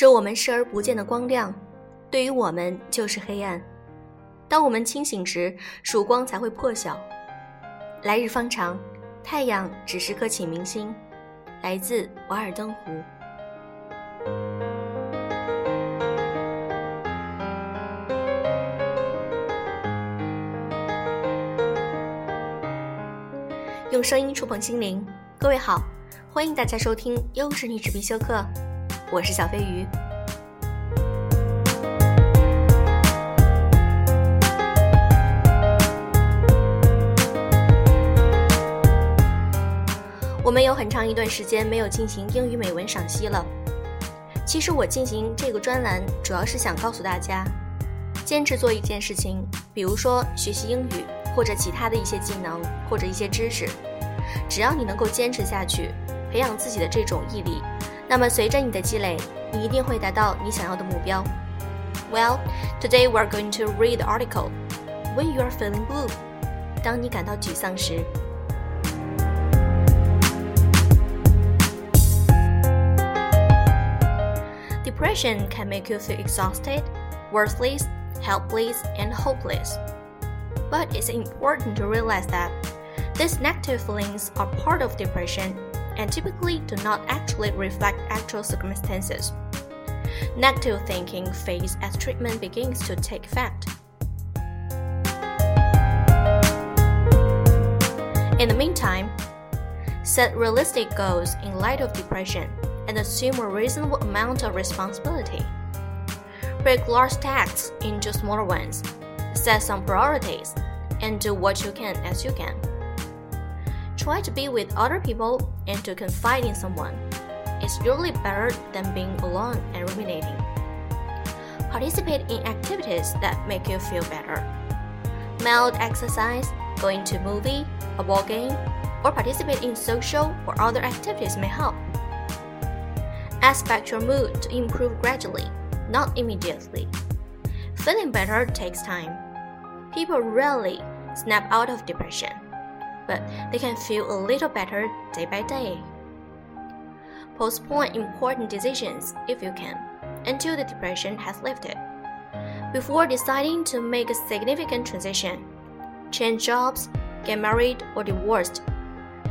使我们视而不见的光亮，对于我们就是黑暗。当我们清醒时，曙光才会破晓。来日方长，太阳只是颗启明星。来自《瓦尔登湖》。用声音触碰心灵，各位好，欢迎大家收听优质女子必修课，我是小飞鱼。我们有很长一段时间没有进行英语美文赏析了。其实我进行这个专栏，主要是想告诉大家，坚持做一件事情，比如说学习英语。或者其他的一些技能，或者一些知识，只要你能够坚持下去，培养自己的这种毅力，那么随着你的积累，你一定会达到你想要的目标。Well, today we're going to read the article When you are feeling blue，当你感到沮丧时。Depression can make you feel exhausted, worthless, helpless, and hopeless. But it's important to realize that these negative feelings are part of depression and typically do not actually reflect actual circumstances. Negative thinking fades as treatment begins to take effect. In the meantime, set realistic goals in light of depression and assume a reasonable amount of responsibility. Break large tasks into smaller ones set some priorities, and do what you can as you can. Try to be with other people and to confide in someone. It's usually better than being alone and ruminating. Participate in activities that make you feel better. Mild exercise, going to a movie, a ball game, or participate in social or other activities may help. Expect your mood to improve gradually, not immediately. Feeling better takes time people rarely snap out of depression, but they can feel a little better day by day. Postpone important decisions if you can until the depression has lifted. Before deciding to make a significant transition, change jobs, get married, or divorced,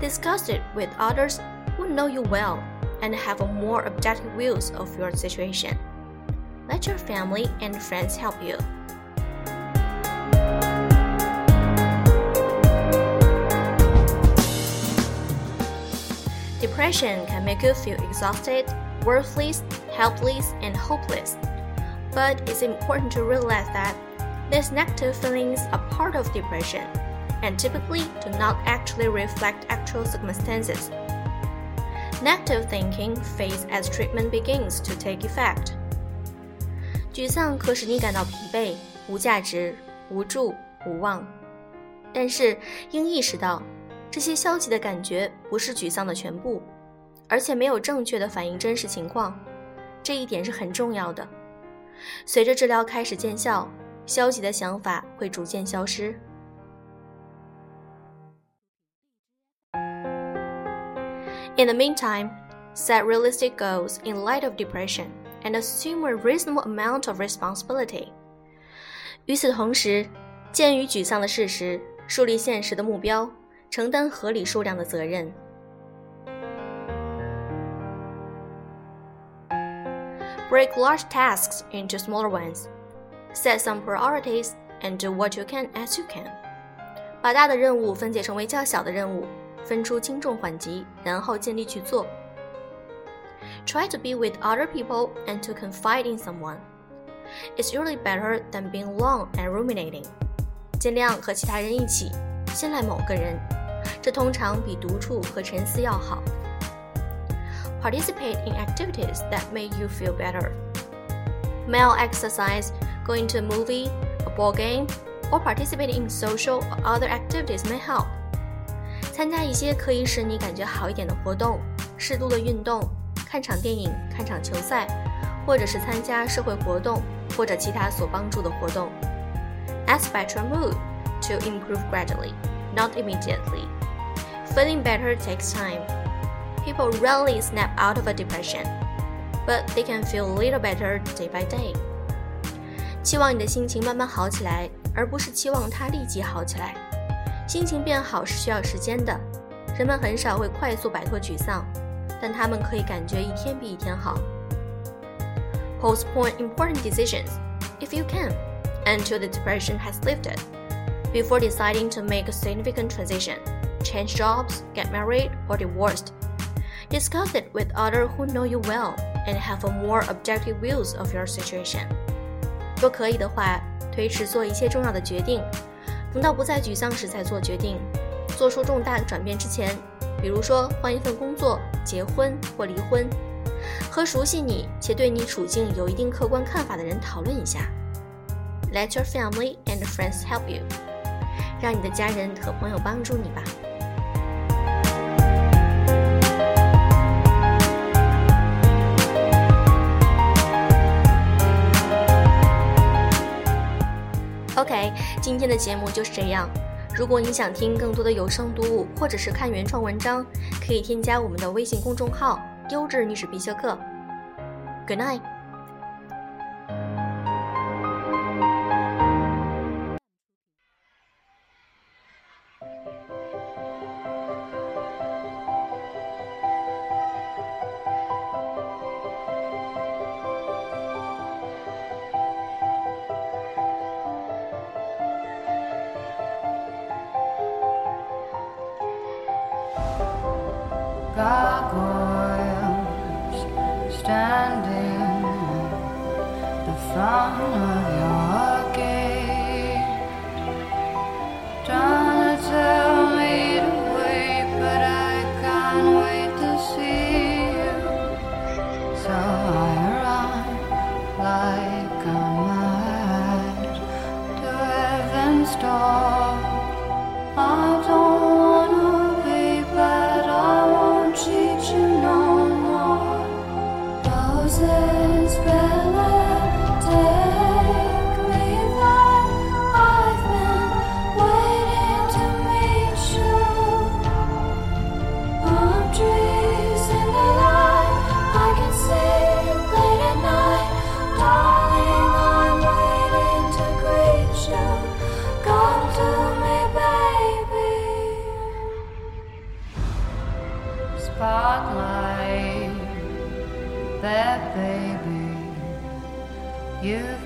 discuss it with others who know you well and have a more objective views of your situation. Let your family and friends help you. Depression can make you feel exhausted, worthless, helpless, and hopeless. But it's important to realize that these negative feelings are part of depression and typically do not actually reflect actual circumstances. Negative thinking fades as treatment begins to take effect. 沮丧可使你感到疲惫、无价值、无助、无望，但是应意识到 这些消极的感觉不是沮丧的全部，而且没有正确的反映真实情况，这一点是很重要的。随着治疗开始见效，消极的想法会逐渐消失。In the meantime, set realistic goals in light of depression and assume a reasonable amount of responsibility. 与此同时，鉴于沮丧的事实，树立现实的目标。承担合理数量的责任。Break large tasks into smaller ones. Set some priorities and do what you can as you can. 把大的任务分解成为较小的任务，分出轻重缓急，然后尽力去做。Try to be with other people and to confide in someone. It's usually better than being alone and ruminating. 尽量和其他人一起，信赖某个人。 这通常比独处和沉思要好。Participate in activities that make you feel better. Male exercise, going to a movie, a ball game, or participating in social or other activities may help. 参加一些可以使你感觉好一点的活动，适度的运动，看场电影，看场球赛，或者是参加社会活动或者其他所帮助的活动。Expect your mood to improve gradually, not immediately. Feeling better takes time. People rarely snap out of a depression, but they can feel a little better day by day. 期望你的心情慢慢好起来，而不是期望它立即好起来。心情变好是需要时间的，人们很少会快速摆脱沮丧，但他们可以感觉一天比一天好。Postpone important decisions, if you can, until the depression has lifted, before deciding to make a significant transition, Change jobs, get married, or divorced. Discuss it with others who know you well and have a more objective views of your situation. 若可以的话，推迟做一切重要的决定，等到不再沮丧时再做决定。做出重大转变之前，比如说换一份工作、结婚或离婚。和熟悉你且对你处境有一定客观看法的人讨论一下。Let your family and friends help you，让你的家人和朋友帮助你吧。今天的节目就是这样。如果你想听更多的有声读物，或者是看原创文章，可以添加我们的微信公众号。优质历史必修课。Good night。That baby, you've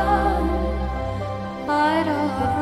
done, I don't.